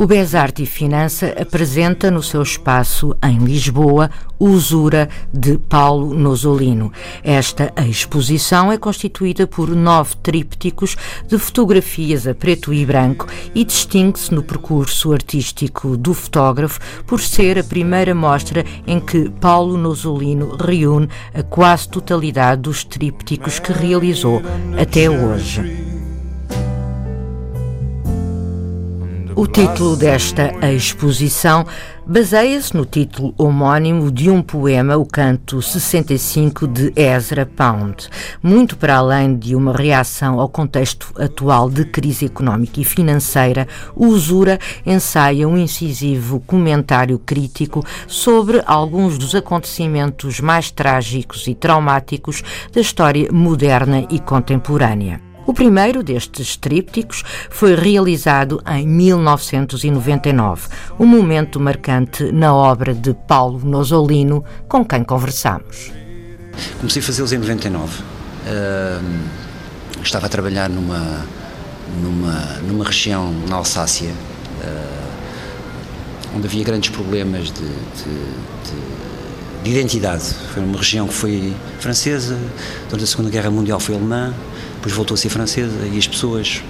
O Besarte e Finança apresenta no seu espaço em Lisboa Usura de Paulo Nosolino. Esta exposição é constituída por nove trípticos de fotografias a preto e branco e distingue-se no percurso artístico do fotógrafo por ser a primeira mostra em que Paulo Nosolino reúne a quase totalidade dos trípticos que realizou até hoje. O título desta exposição baseia-se no título homónimo de um poema, o canto 65 de Ezra Pound. Muito para além de uma reação ao contexto atual de crise económica e financeira, o Usura ensaia um incisivo comentário crítico sobre alguns dos acontecimentos mais trágicos e traumáticos da história moderna e contemporânea. O primeiro destes trípticos foi realizado em 1999, um momento marcante na obra de Paulo Nosolino, com quem conversamos. Comecei a fazê-los em 99. Uh, estava a trabalhar numa, numa, numa região na Alsácia, uh, onde havia grandes problemas de, de, de, de identidade. Foi uma região que foi francesa, durante a Segunda Guerra Mundial foi alemã, depois voltou a ser francesa e as pessoas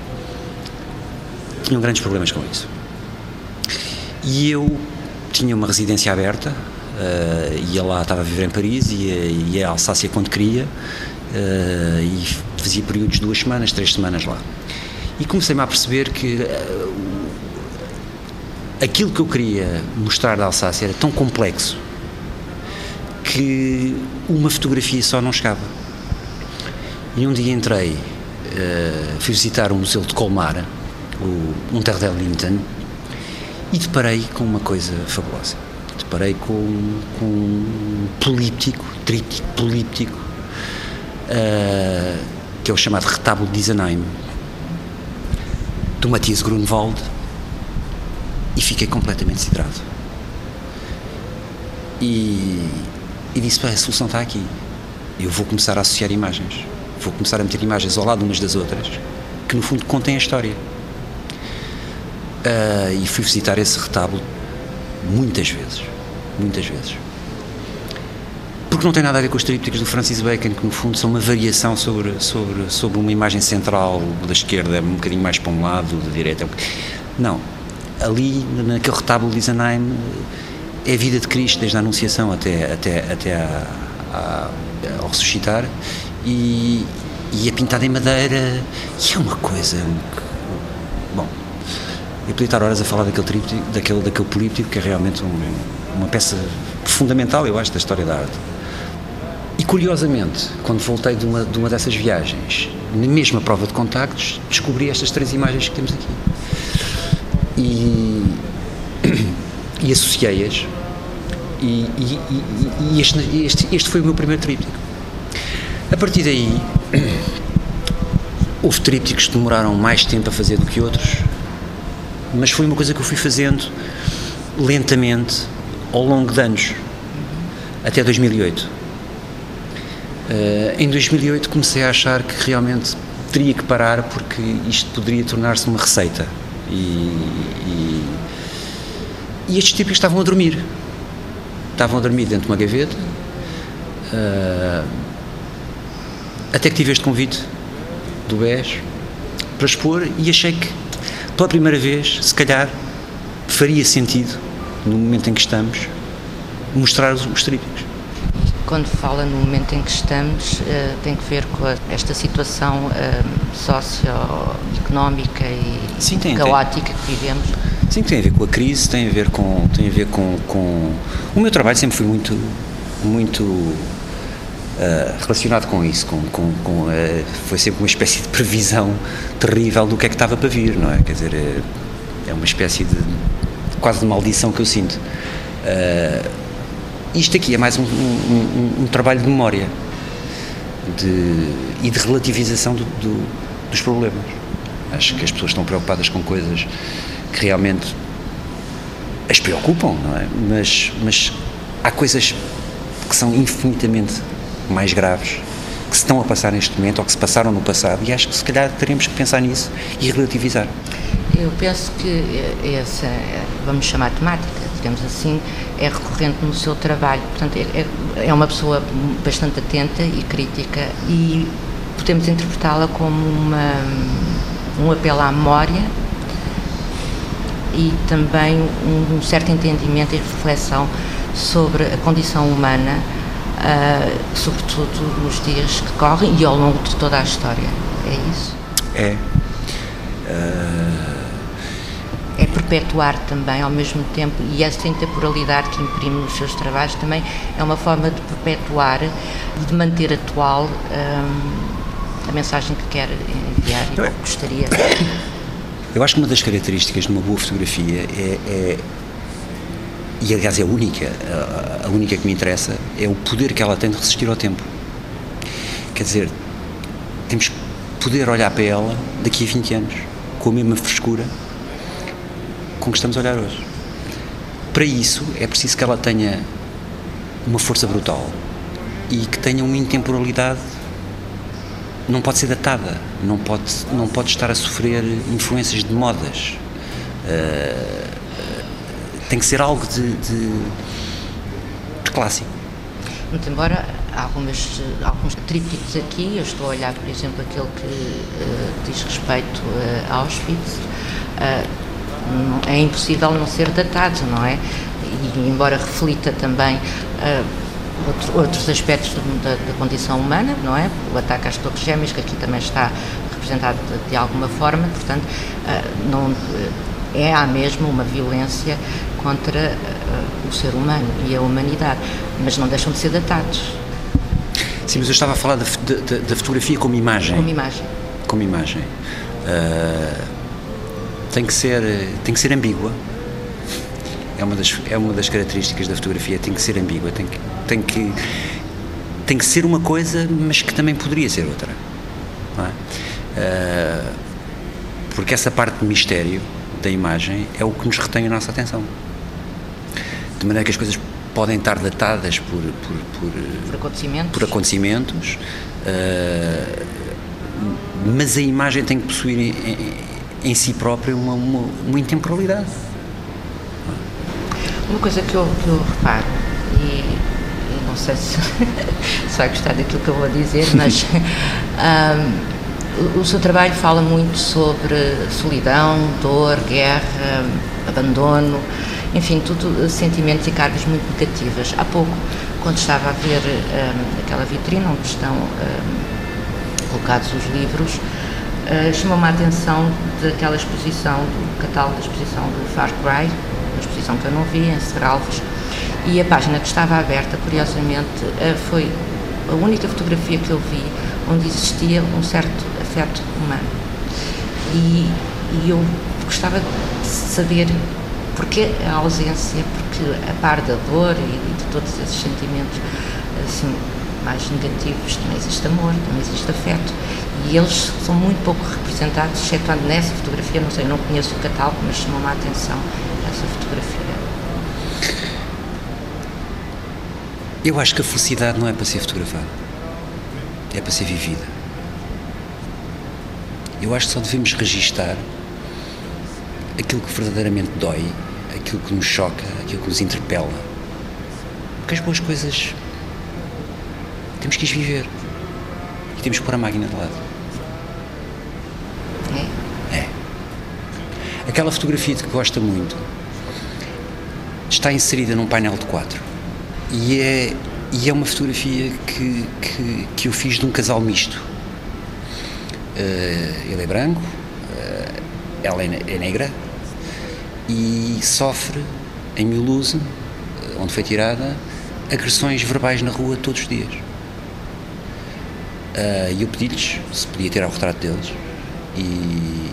tinham grandes problemas com isso. E eu tinha uma residência aberta, uh, ia lá, estava a viver em Paris, ia, ia a Alsácia quando queria, uh, e fazia períodos de duas semanas, três semanas lá. E comecei-me a perceber que uh, aquilo que eu queria mostrar da Alsácia era tão complexo que uma fotografia só não chegava. E um dia entrei, uh, fui visitar o Museu de Colmar, o Unterdel Linden, e deparei com uma coisa fabulosa. Deparei com, com um políptico, tríptico políptico, uh, que é o chamado retábulo de Isenheim, do Matthias Grunwald, e fiquei completamente sidrado. E, e disse: a solução está aqui. Eu vou começar a associar imagens vou começar a meter imagens ao lado umas das outras, que no fundo contem a história. Uh, e fui visitar esse retábulo muitas vezes, muitas vezes. Porque não tem nada a ver com os trípticos do Francis Bacon, que no fundo são uma variação sobre, sobre, sobre uma imagem central da esquerda, um bocadinho mais para um lado, da direita. Não. Ali, naquele retábulo de Isenheim, é a vida de Cristo, desde a Anunciação até, até, até a, a, ao ressuscitar, e, e é pintado em madeira. E é uma coisa bom eu podia estar horas a falar daquele tríptico, daquele, daquele políptico que é realmente um, uma peça fundamental eu acho da história da arte. E curiosamente quando voltei de uma, de uma dessas viagens na mesma prova de contactos descobri estas três imagens que temos aqui. E, e associei-as. E, e, e este, este, este foi o meu primeiro tríptico a partir daí, houve trípticos que demoraram mais tempo a fazer do que outros, mas foi uma coisa que eu fui fazendo lentamente ao longo de anos, até 2008. Uh, eh, em 2008 comecei a achar que realmente teria que parar porque isto poderia tornar-se uma receita. E, e, e estes tipos estavam a dormir. Estavam a dormir dentro de uma gaveta. Uh, até que tive este convite do BES para expor e achei que, pela primeira vez, se calhar faria sentido, no momento em que estamos, mostrar os, os trípticos. Quando fala no momento em que estamos, uh, tem que ver com a, esta situação uh, socioeconómica e Sim, tem, caótica tem. que vivemos? Sim, tem a ver com a crise, tem a ver com, tem a ver com, com... O meu trabalho sempre foi muito muito uh, relacionado com isso, com, com, com uh, foi sempre uma espécie de previsão terrível do que é que estava para vir, não é? Quer dizer, é, é uma espécie de quase de maldição que eu sinto. Isto aqui é mais um, um, um, um trabalho de memória de, e de relativização do, do, dos problemas. Acho que as pessoas estão preocupadas com coisas que realmente as preocupam, não é? Mas, mas há coisas que são infinitamente mais graves que se estão a passar neste momento ou que se passaram no passado e acho que se calhar teremos que pensar nisso e relativizar. Eu penso que essa, vamos chamar temática, digamos assim, é recorrente no seu trabalho. Portanto, é, é, é uma pessoa bastante atenta e crítica e podemos interpretá-la como uma, um apelo à memória e também um certo entendimento e reflexão sobre a condição humana, uh, sobretudo nos dias que correm e ao longo de toda a história. É isso? É. Uh... É perpetuar também ao mesmo tempo, e essa intemporalidade que imprime nos seus trabalhos também é uma forma de perpetuar e de manter atual um, a mensagem que quer enviar e que gostaria. Eu acho que uma das características de uma boa fotografia é, é e aliás é a única, a única que me interessa, é o poder que ela tem de resistir ao tempo. Quer dizer, temos que poder olhar para ela daqui a 20 anos, com a mesma frescura com que estamos a olhar hoje. Para isso é preciso que ela tenha uma força brutal e que tenha uma intemporalidade não pode ser datada, não pode, não pode estar a sofrer influências de modas. Uh, tem que ser algo de, de, de clássico. Muito embora algumas, alguns trípticos aqui, eu estou a olhar, por exemplo, aquele que uh, diz respeito uh, a Auschwitz, uh, é impossível não ser datado, não é? E, embora reflita também outro, outros aspectos da, da, condição humana, não é? O ataque às torres gêmeas, que aqui também está representado de, de alguma forma, portanto, não é há mesmo uma violência contra uh, o ser humano e a humanidade, mas não deixam de ser datados. Sim, mas eu estava a falar da fotografia como imagem. Como imagem. Como imagem. Uh, tem que ser tem que ser ambígua. É uma das é uma das características da fotografia. Tem que ser ambígua. Tem que tem que tem que ser uma coisa, mas que também poderia ser outra. É? Uh, porque essa parte de mistério da imagem é o que nos retém a nossa atenção de maneira que as coisas podem estar datadas por, por, por, por acontecimentos, por acontecimentos uh, mas a imagem tem que possuir em, em si própria uma, uma, uma, intemporalidade. Uma coisa que eu, que eu reparo, e, e não sei se, se vai gostar daquilo que eu vou dizer, mas um, o, seu trabalho fala muito sobre solidão, dor, guerra, abandono enfim, tudo sentimentos e cargas muito negativas. Há pouco, quando estava a ver um, aquela vitrine onde estão um, colocados os livros, uh, chamou-me a atenção daquela exposição, do catálogo da exposição do Far Cry, uma exposição que eu não vi, em Serralves, e a página que estava aberta, curiosamente, foi a única fotografia que eu vi onde existia um certo afeto humano. E, e eu gostava de saber porque a ausência, porque a par da dor e de todos esses sentimentos assim, mais negativos, também existe amor, também existe afeto. E eles são muito pouco representados, excetuando nessa fotografia, não sei, eu não conheço o catálogo, mas chamou-me a atenção essa fotografia. Eu acho que a felicidade não é para ser fotografada, é para ser vivida. Eu acho que só devemos registar aquilo que verdadeiramente dói, aquilo que nos choca, aquilo que nos interpela. Porque as boas coisas temos que as viver e temos que pôr a máquina de lado. É? É. Aquela fotografia de que gosta muito está inserida num painel de quatro e é, e é uma fotografia que, que, que eu fiz de um casal misto. Uh, ele é branco, uh, ela é, é negra, e sofre em Mulhouse, onde foi tirada, agressões verbais na rua todos os dias. E eu pedi-lhes se podia tirar o retrato deles e, e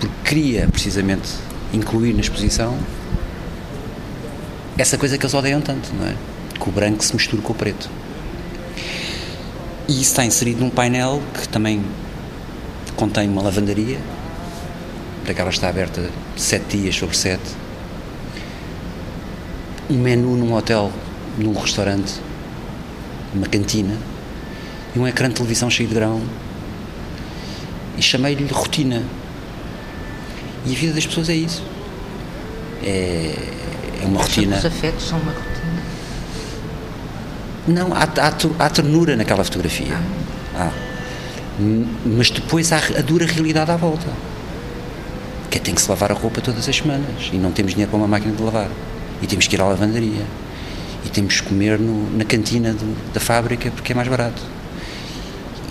porque queria precisamente incluir na exposição essa coisa que eles odeiam tanto, não é? Que o branco se mistura com o preto. E isso está inserido num painel que também contém uma lavandaria, daquela está aberta sete dias sobre sete, um menu num hotel, num restaurante, uma cantina, e um ecrã de televisão cheio de grão, e chamei-lhe rotina. E a vida das pessoas é isso. É, é uma rotina. Os afetos são uma rotina. Não, há, há, há ternura naquela fotografia. Há. Mas depois há a dura realidade à volta. Que é tem que se lavar a roupa todas as semanas e não temos dinheiro para uma máquina de lavar. E temos que ir à lavandaria. E temos que comer no, na cantina do, da fábrica porque é mais barato.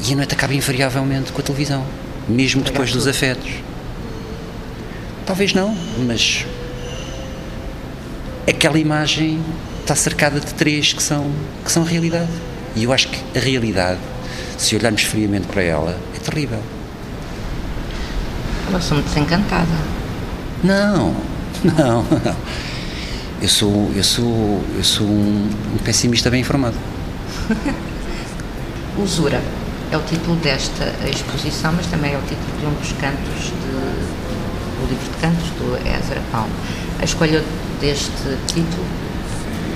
E a noite acaba invariavelmente com a televisão, mesmo depois dos afetos. Talvez não, mas aquela imagem está cercada de três que são, que são realidade. E eu acho que a realidade, se olharmos friamente para ela, é terrível. Eu sou muito desencantada. Não, não, não. Eu sou, eu sou, eu sou um, um pessimista bem informado. Usura é o título desta exposição, mas também é o título de um dos cantos de, do livro de cantos do Ezra Pound. A escolha deste título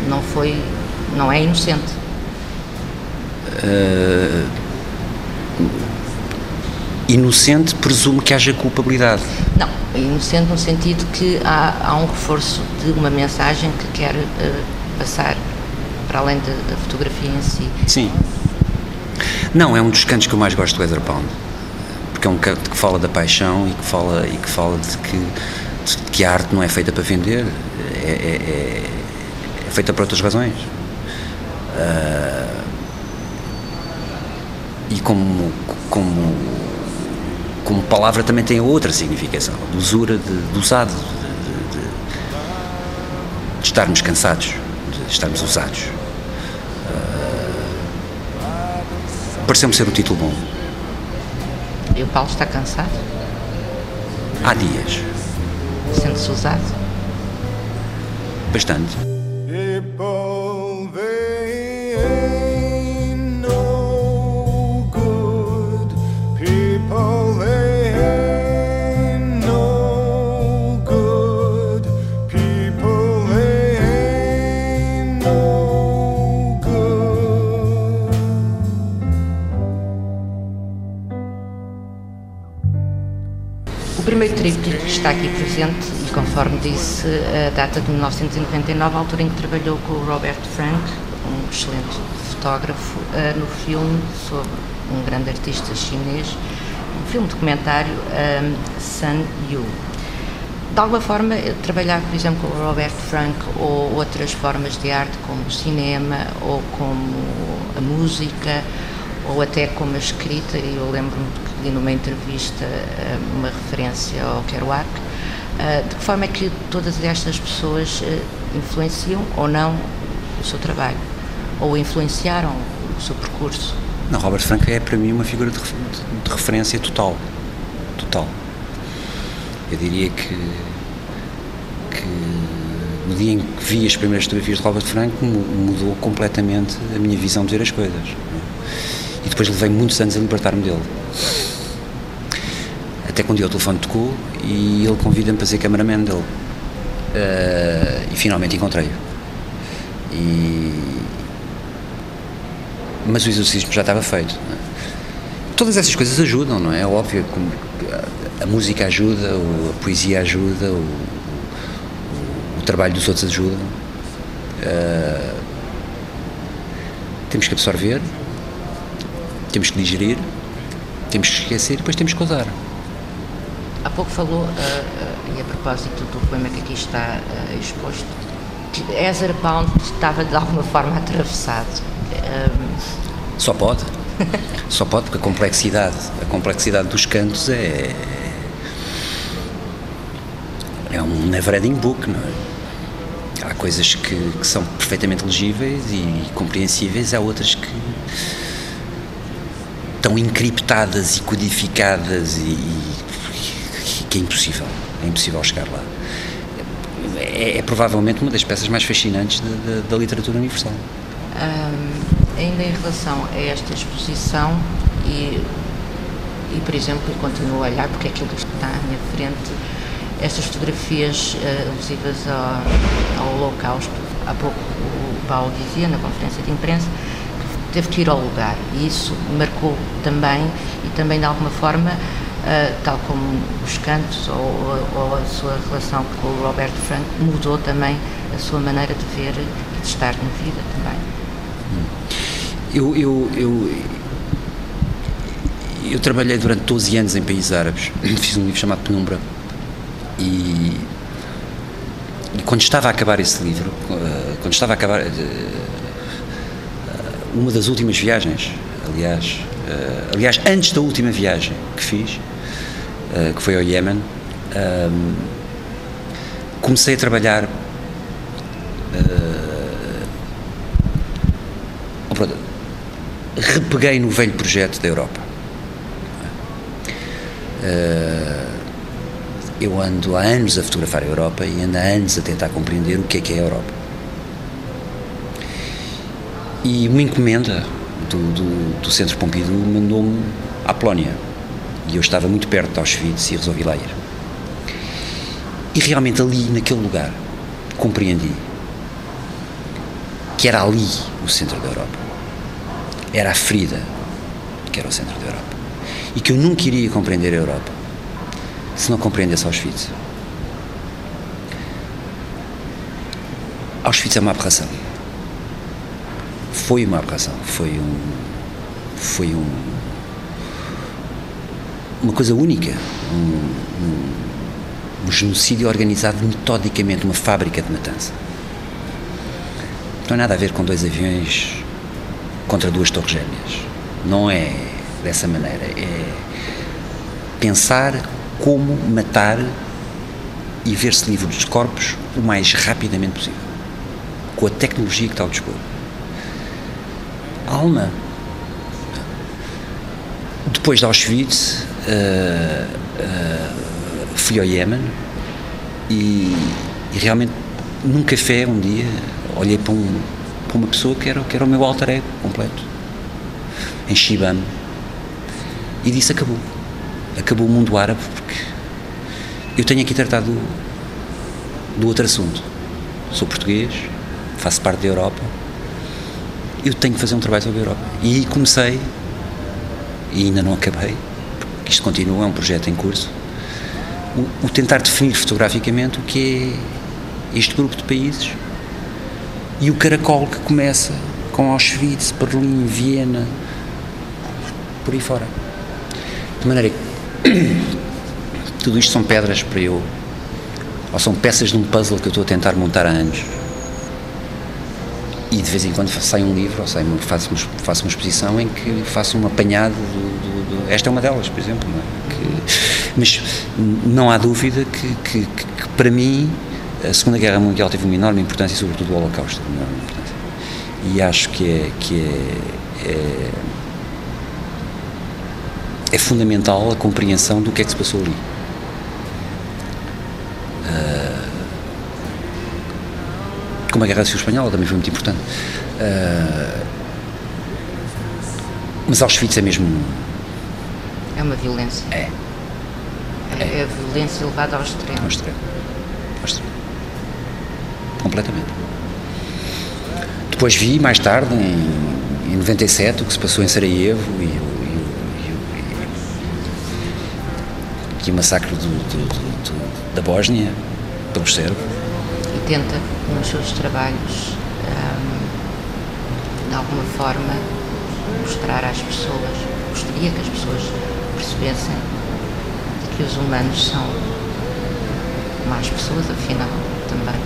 não foi, não é inocente. Uh, inocente presume que haja culpabilidade. Não, inocente no sentido que há, há um reforço de uma mensagem que quer uh, passar para além de, da fotografia em si. Sim. Não, é um dos cantos que eu mais gosto do Weather Pound. Porque é um canto que fala da paixão e que fala, e que, fala de, que, de que a arte não é feita para vender, é, é, é é feita por outras razões. Uh, e como, como, como palavra também tem outra significação, de usura, de, de usado, de, de, de, estarmos cansados, de estarmos usados. Uh, Pareceu-me ser um título bom. E o Paulo está cansado? Há dias. Sente-se usado? Bastante. Que está aqui presente conforme disse, a data de 1999, a altura em que trabalhou com o Robert Frank, um excelente fotógrafo, eh, no filme sobre um grande artista chinês, um filme documentário, um, Sun Yu. De alguma forma, trabalhar, por exemplo, com o Robert Frank ou outras formas de arte, como o cinema ou como a música, ou até como a escrita, e eu lembro-me que li numa entrevista eh, uma referência ao Kerouac, ah, de que forma é que todas estas pessoas ah, influenciam ou não o seu trabalho? Ou influenciaram o seu percurso? Não, Robert Frank é para mim uma figura de, de referência total. Total. Eu diria que, que no dia em que vi as primeiras fotografias de Robert Frank mudou completamente a minha visão de ver as coisas. E depois levei muitos anos a libertar-me dele. Até que um dia o telefone tocou e ele convida-me para ser cameraman dele. Uh, e finalmente encontrei-o. E... Mas o exercício já estava feito. É? Todas essas coisas ajudam, não é? É óbvio que a música ajuda, a poesia ajuda, o, o, o trabalho dos outros ajuda. Uh, temos que absorver, temos que digerir, temos que esquecer e depois temos que usar. Há pouco falou, uh, uh, e a propósito do poema que aqui está uh, exposto, que Ezra Pound estava de alguma forma atravessado. Um... Só pode. Só pode, porque a complexidade, a complexidade dos cantos é. é um never-ending book, não é? Há coisas que, que, são perfeitamente legíveis e compreensíveis, há outras que estão encriptadas e codificadas e, e que é impossível, é impossível chegar lá. É, é provavelmente uma das peças mais fascinantes de, de, da literatura universal. Um, ainda em relação a esta exposição e, e por exemplo, continuo a olhar porque aquilo que está à minha frente estas fotografias uh, alusivas ao, ao Holocausto. Há pouco o Paulo dizia na conferência de imprensa teve que ir ao lugar. E isso marcou também e também de alguma forma, uh, tal como os cantos ou, ou, a sua relação com o Roberto Franco, mudou também a sua maneira de ver e de estar na vida também. Eu, eu, eu, eu trabalhei durante 12 anos em países árabes, fiz um livro chamado Penumbra. E, e, quando estava a acabar esse livro, uh, quando estava a acabar uh, uma das últimas viagens, aliás, uh, aliás antes da última viagem que fiz, que foi ao Iémen, comecei a trabalhar repeguei no velho projeto da Europa. Uh, eu ando há anos a fotografar a Europa e ando há anos a tentar compreender o que é que é a Europa. E uma encomenda do, do, do Centro Pompidou mandou-me à Polónia. E eu estava muito perto de Auschwitz e resolvi lá ir. E realmente ali, naquele lugar, compreendi que era ali o centro da Europa. Era a ferida que era o centro da Europa. E que eu nunca iria compreender a Europa se não compreendesse Auschwitz. Auschwitz é uma aberração. Foi uma aberração. Foi um. Foi um. Uma coisa única. Um, um, um genocídio organizado metodicamente, uma fábrica de matança. Não tem nada a ver com dois aviões contra duas torres gêmeas. Não é dessa maneira. É pensar como matar e ver-se livre dos corpos o mais rapidamente possível, com a tecnologia que está ao dispor. Alma. Depois de Auschwitz, uh, uh, fui ao Iémen e, e, realmente num café um dia olhei para, um, para uma pessoa que era, que era o meu alter ego completo, em Shibam, e disse acabou acabou o mundo árabe porque eu tenho aqui tratado do, do outro assunto. Sou português, faço parte da Europa, eu tenho que fazer um trabalho sobre a Europa. E comecei, e ainda não acabei, porque isto continua, é um projeto em curso, o, o tentar definir fotograficamente o que é este grupo de países e o caracol que começa com Auschwitz, Berlim, Viena, por aí fora. De maneira que tudo isto são pedras para eu, ou são peças de um puzzle que eu estou a tentar montar há anos. E de vez em quando sai um livro, ou sai, faço, faço uma exposição em que faço um apanhado do, do, do esta é uma delas, por exemplo. É? que, mas não há dúvida que, que, que, que, para mim a Segunda Guerra Mundial teve uma enorme importância, e sobretudo o Holocausto uma enorme importância. E acho que é, que é, é é fundamental a compreensão do que é que se passou ali. Como a Guerra Civil Espanhola também foi muito importante. Uh, mas Auschwitz é mesmo. É uma violência. É. É, é a violência levada ao extremo. Ao extremo. Ao extremo. Completamente. Depois vi, mais tarde, em, em 97, o que se passou em Sarajevo e aqui o massacre do, do, do, da Bósnia pelo sérvos. Tenta, nos seus trabalhos, um, de alguma forma, mostrar às pessoas, gostaria que as pessoas percebessem que os humanos são mais pessoas, afinal, também.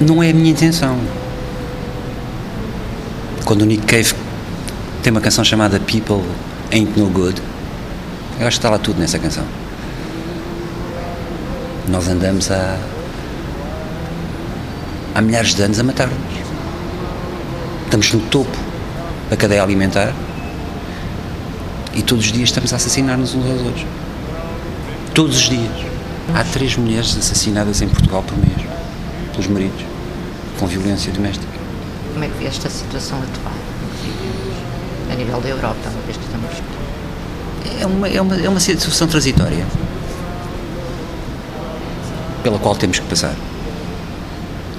Não é a minha intenção. Quando o Nick Cave tem uma canção chamada People Ain't No Good. Eu acho que está lá tudo nessa canção. Nós andamos há, há milhares de anos a matar-nos. Estamos no topo da cadeia alimentar e todos os dias estamos a assassinar-nos uns aos outros. Todos os dias. Há três mulheres assassinadas em Portugal por mês, pelos maridos, com violência doméstica. Como é que vê esta situação atual a nível da Europa, uma vez que estamos é uma, é uma, é uma situação transitória pela qual temos que passar.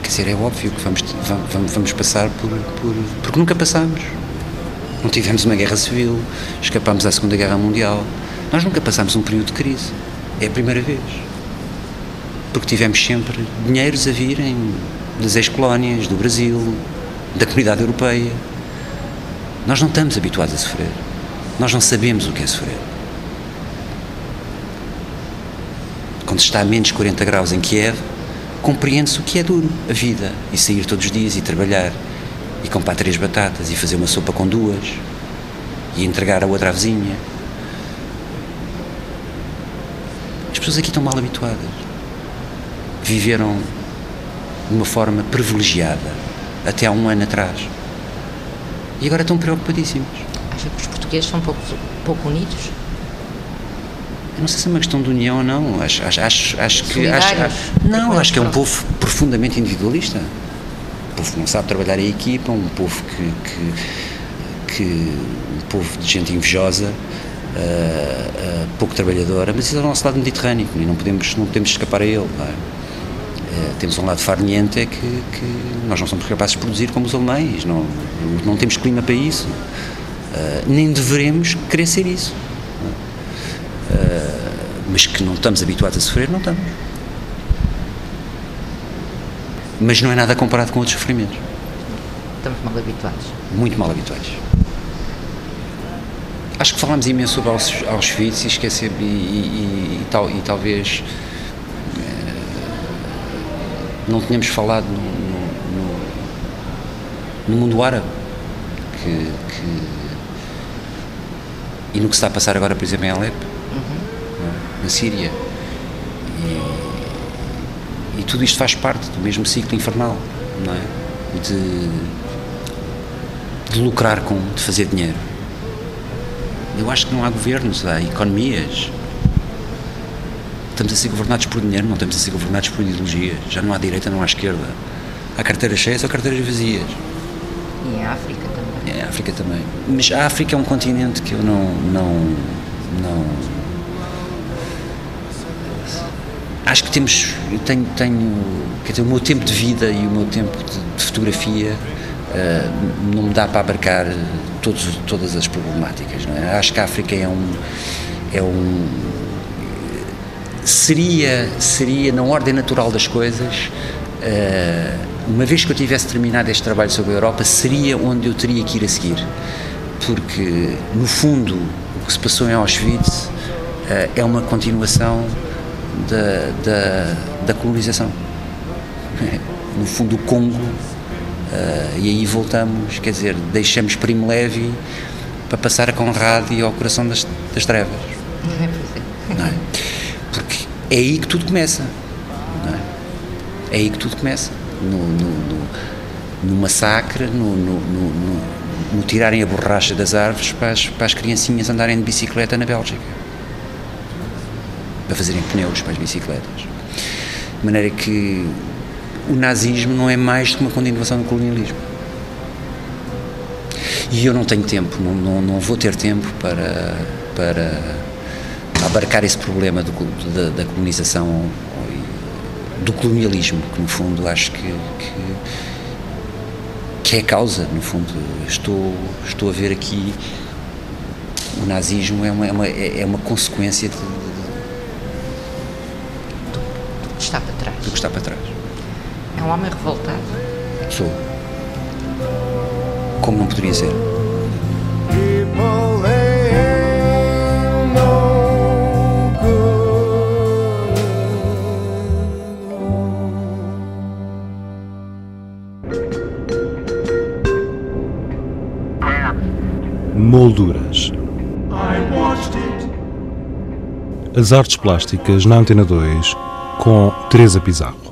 Quer dizer, é óbvio que vamos, vamos, vamos passar por, por. porque nunca passamos. Não tivemos uma guerra civil, escapámos à Segunda Guerra Mundial. Nós nunca passámos um período de crise. É a primeira vez. Porque tivemos sempre dinheiros a virem das ex-colónias, do Brasil, da comunidade europeia. Nós não estamos habituados a sofrer. Nós não sabemos o que é sofrer. Quando está a menos 40 graus em Kiev, compreende-se o que é duro, a vida, e sair todos os dias e trabalhar, e comprar três batatas, e fazer uma sopa com duas, e entregar a outra à vizinha. As pessoas aqui estão mal habituadas. Viveram de uma forma privilegiada até há um ano atrás. E agora estão preocupadíssimos. Acha que os portugueses são pouco, pouco unidos? Eu não sei se é uma questão de união ou não. Acho, acho, acho, que. Acho, não, acho que é um povo profundamente individualista. Um povo que não sabe trabalhar em equipa, um povo que. que, que um povo de gente invejosa. Uh, uh, pouco trabalhadora, mas isso é o nosso lado mediterrâneo e não podemos, não podemos escapar a ele. É? uh, temos um lado farniente é que, que, nós não somos capazes de produzir como os alemães, não, não temos clima para isso. Uh, nem devemos querer ser isso. Uh, mas que não estamos habituados a sofrer, não estamos. Mas não é nada comparado com outros sofrimentos. Estamos mal habituados. Muito mal habituados. Acho que falámos imenso sobre Auschwitz e esquecer e, e, e, tal, e talvez uh, não tenhamos falado no, no, no, no mundo árabe que, que e no que se está a passar agora, por exemplo, em Alep, uhum. Na Síria. E, e, tudo isto faz parte do mesmo ciclo infernal, não é? De, de lucrar com, de fazer dinheiro. Eu acho que não há governos, há economias. Estamos a ser governados por dinheiro, não estamos a ser governados por ideologias. Já não há direita, não há esquerda. Há carteiras cheias ou carteiras vazias. E em África também. É, a África também. Mas a África é um continente que eu não. não, não acho que temos. Eu tenho, tenho. Quer dizer, o meu tempo de vida e o meu tempo de, de fotografia uh, não me dá para abarcar todos, todas as problemáticas. Não é? Acho que a África é um. É um seria, seria, na ordem natural das coisas, uh, uma vez que eu tivesse terminado este trabalho sobre a Europa, seria onde eu teria que ir a seguir. Porque, no fundo, o que se passou em Auschwitz uh, é uma continuação da, da, da colonização. no fundo, o Congo, uh, e aí voltamos, quer dizer, deixamos Primo Levi para passar a Conrad e ao coração das, das trevas. Não é? Porque é aí que tudo começa. É? é aí que tudo começa no, no, no, no massacre, no, no, tirarem a borracha das árvores para as, para as criancinhas andarem de bicicleta na Bélgica. Para fazerem pneus para as bicicletas. De maneira que o nazismo não é mais do que uma continuação do colonialismo. E eu não tenho tempo, não, não, não vou ter tempo para, para abarcar esse problema do, da, da colonização do colonialismo, que no fundo acho que, que, que é a causa, no fundo. Estou, estou a ver aqui o nazismo é uma, é uma, é uma consequência de, está para trás. Do que está para trás. É um homem revoltado? Sou. Como não poderia ser? Molduras. As artes plásticas na Antena 2 com Teresa Pizarro.